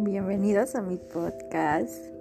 Bienvenidos a mi podcast.